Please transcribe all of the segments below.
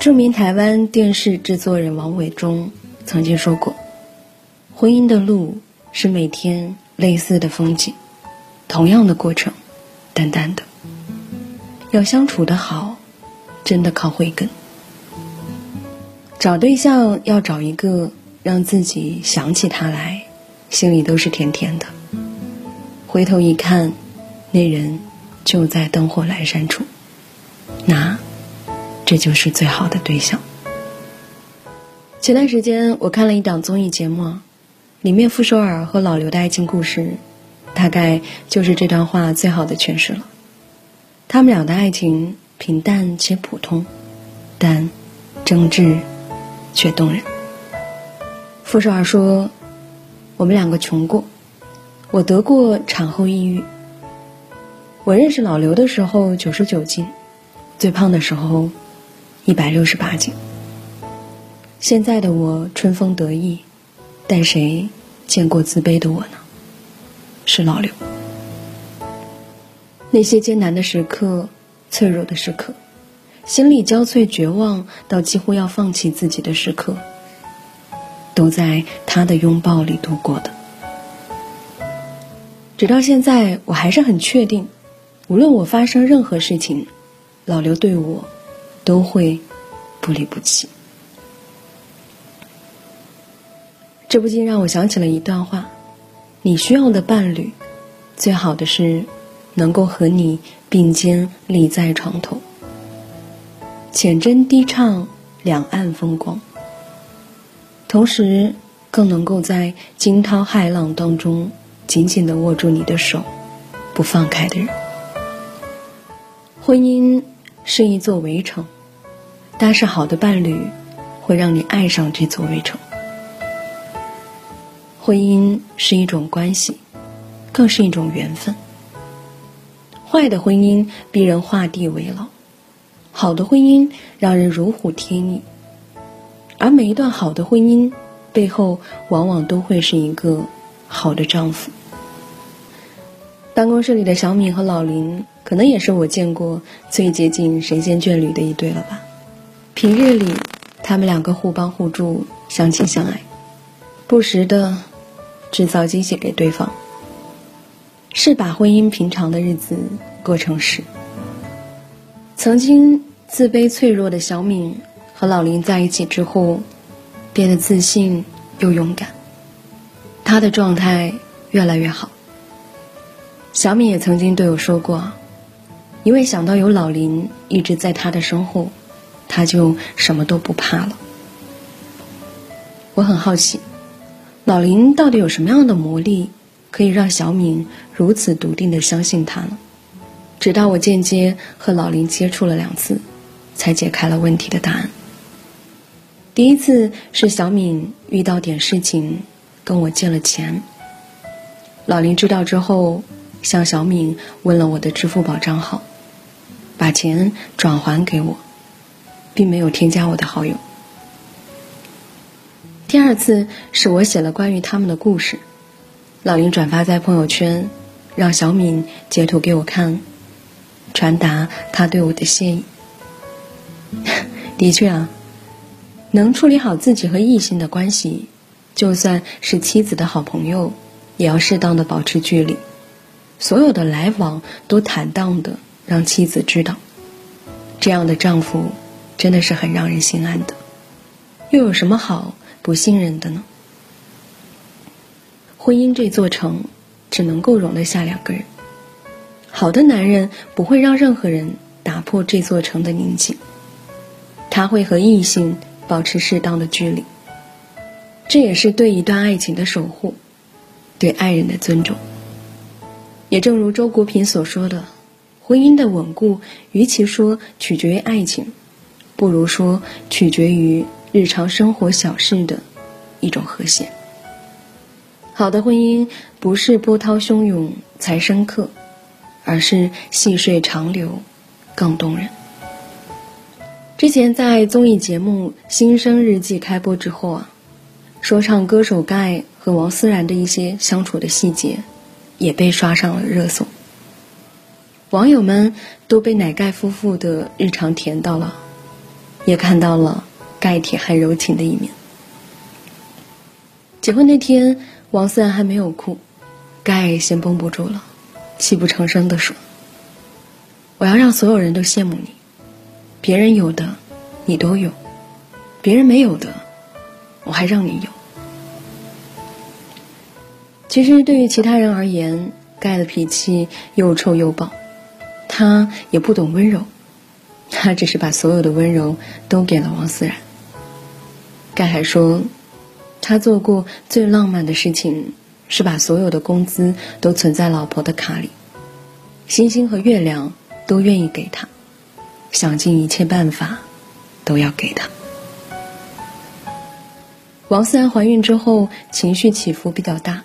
著名台湾电视制作人王伟忠曾经说过：“婚姻的路是每天类似的风景，同样的过程，淡淡的。要相处的好，真的靠慧根。找对象要找一个让自己想起他来，心里都是甜甜的。回头一看，那人就在灯火阑珊处，那。”这就是最好的对象。前段时间我看了一档综艺节目，里面傅首尔和老刘的爱情故事，大概就是这段话最好的诠释了。他们俩的爱情平淡且普通，但真挚却动人。傅首尔说：“我们两个穷过，我得过产后抑郁。我认识老刘的时候九十九斤，最胖的时候。”一百六十八斤。现在的我春风得意，但谁见过自卑的我呢？是老刘。那些艰难的时刻、脆弱的时刻、心力交瘁、绝望到几乎要放弃自己的时刻，都在他的拥抱里度过的。直到现在，我还是很确定，无论我发生任何事情，老刘对我。都会不离不弃。这不禁让我想起了一段话：你需要的伴侣，最好的是能够和你并肩立在床头，浅斟低唱两岸风光，同时更能够在惊涛骇浪当中紧紧的握住你的手，不放开的人。婚姻是一座围城。但是好的伴侣，会让你爱上这座围城。婚姻是一种关系，更是一种缘分。坏的婚姻逼人画地为牢，好的婚姻让人如虎添翼。而每一段好的婚姻背后，往往都会是一个好的丈夫。办公室里的小敏和老林，可能也是我见过最接近神仙眷侣的一对了吧。平日里，他们两个互帮互助，相亲相爱，不时的制造惊喜给对方，是把婚姻平常的日子过成诗。曾经自卑脆弱的小敏和老林在一起之后，变得自信又勇敢，她的状态越来越好。小敏也曾经对我说过，因为想到有老林一直在他的身后。他就什么都不怕了。我很好奇，老林到底有什么样的魔力，可以让小敏如此笃定的相信他呢？直到我间接和老林接触了两次，才解开了问题的答案。第一次是小敏遇到点事情，跟我借了钱。老林知道之后，向小敏问了我的支付宝账号，把钱转还给我。并没有添加我的好友。第二次是我写了关于他们的故事，老林转发在朋友圈，让小敏截图给我看，传达他对我的谢意。的确啊，能处理好自己和异性的关系，就算是妻子的好朋友，也要适当的保持距离，所有的来往都坦荡的让妻子知道，这样的丈夫。真的是很让人心安的，又有什么好不信任的呢？婚姻这座城，只能够容得下两个人。好的男人不会让任何人打破这座城的宁静，他会和异性保持适当的距离，这也是对一段爱情的守护，对爱人的尊重。也正如周国平所说的，婚姻的稳固，与其说取决于爱情。不如说，取决于日常生活小事的一种和谐。好的婚姻不是波涛汹涌才深刻，而是细水长流更动人。之前在综艺节目《新生日记》开播之后啊，说唱歌手盖和王思然的一些相处的细节，也被刷上了热搜。网友们都被奶盖夫妇的日常甜到了。也看到了盖铁汉柔情的一面。结婚那天，王思然还没有哭，盖先绷不住了，泣不成声地说：“我要让所有人都羡慕你，别人有的，你都有；别人没有的，我还让你有。”其实，对于其他人而言，盖的脾气又臭又暴，他也不懂温柔，他只是把所有的温柔都给了王思然。盖还说。他做过最浪漫的事情，是把所有的工资都存在老婆的卡里，星星和月亮都愿意给他，想尽一切办法都要给他。王思然怀孕之后情绪起伏比较大，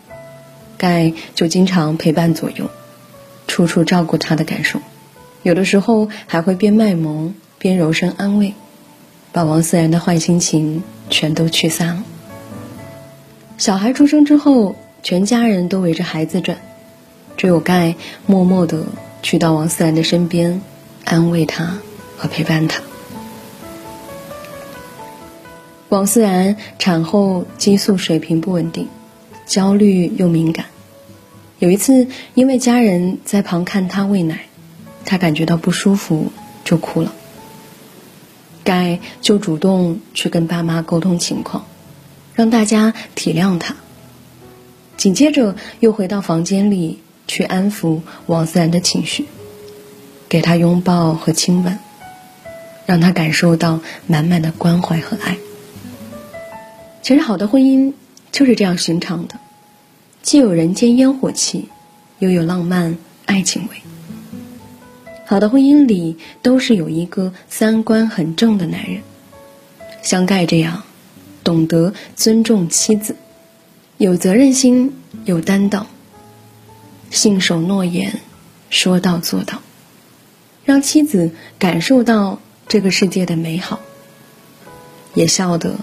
盖就经常陪伴左右，处处照顾她的感受，有的时候还会边卖萌边柔声安慰，把王思然的坏心情全都驱散了。小孩出生之后，全家人都围着孩子转，只有盖默默地去到王思然的身边，安慰他和陪伴他。王思然产后激素水平不稳定，焦虑又敏感。有一次，因为家人在旁看他喂奶，他感觉到不舒服就哭了。盖就主动去跟爸妈沟通情况。让大家体谅他。紧接着又回到房间里去安抚王思然的情绪，给他拥抱和亲吻，让他感受到满满的关怀和爱。其实，好的婚姻就是这样寻常的，既有人间烟火气，又有浪漫爱情味。好的婚姻里都是有一个三观很正的男人，像盖这样。懂得尊重妻子，有责任心，有担当，信守诺言，说到做到，让妻子感受到这个世界的美好，也笑得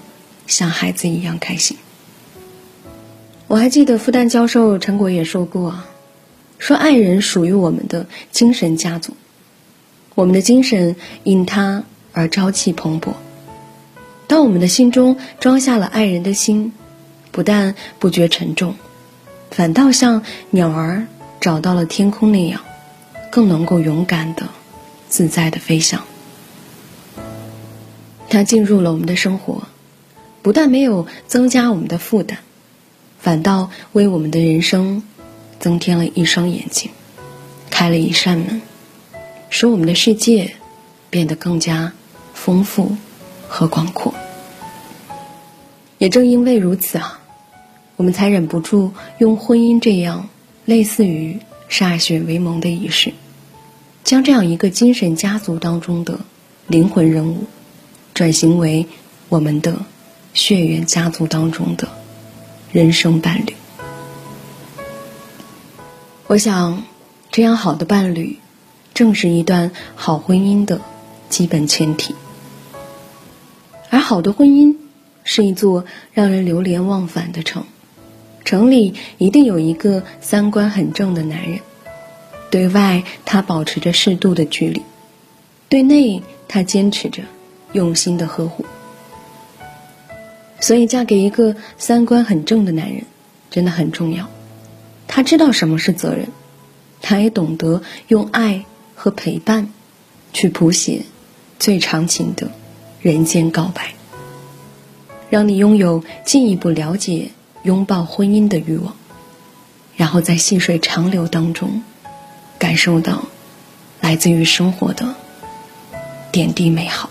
像孩子一样开心。我还记得复旦教授陈果也说过，说爱人属于我们的精神家族，我们的精神因他而朝气蓬勃。当我们的心中装下了爱人的心，不但不觉沉重，反倒像鸟儿找到了天空那样，更能够勇敢的、自在的飞翔。它进入了我们的生活，不但没有增加我们的负担，反倒为我们的人生增添了一双眼睛，开了一扇门，使我们的世界变得更加丰富和广阔。也正因为如此啊，我们才忍不住用婚姻这样类似于歃血为盟的仪式，将这样一个精神家族当中的灵魂人物，转型为我们的血缘家族当中的人生伴侣。我想，这样好的伴侣，正是一段好婚姻的基本前提。而好的婚姻。是一座让人流连忘返的城，城里一定有一个三观很正的男人。对外，他保持着适度的距离；对内，他坚持着用心的呵护。所以，嫁给一个三观很正的男人，真的很重要。他知道什么是责任，他也懂得用爱和陪伴，去谱写最长情的人间告白。让你拥有进一步了解、拥抱婚姻的欲望，然后在细水长流当中，感受到来自于生活的点滴美好。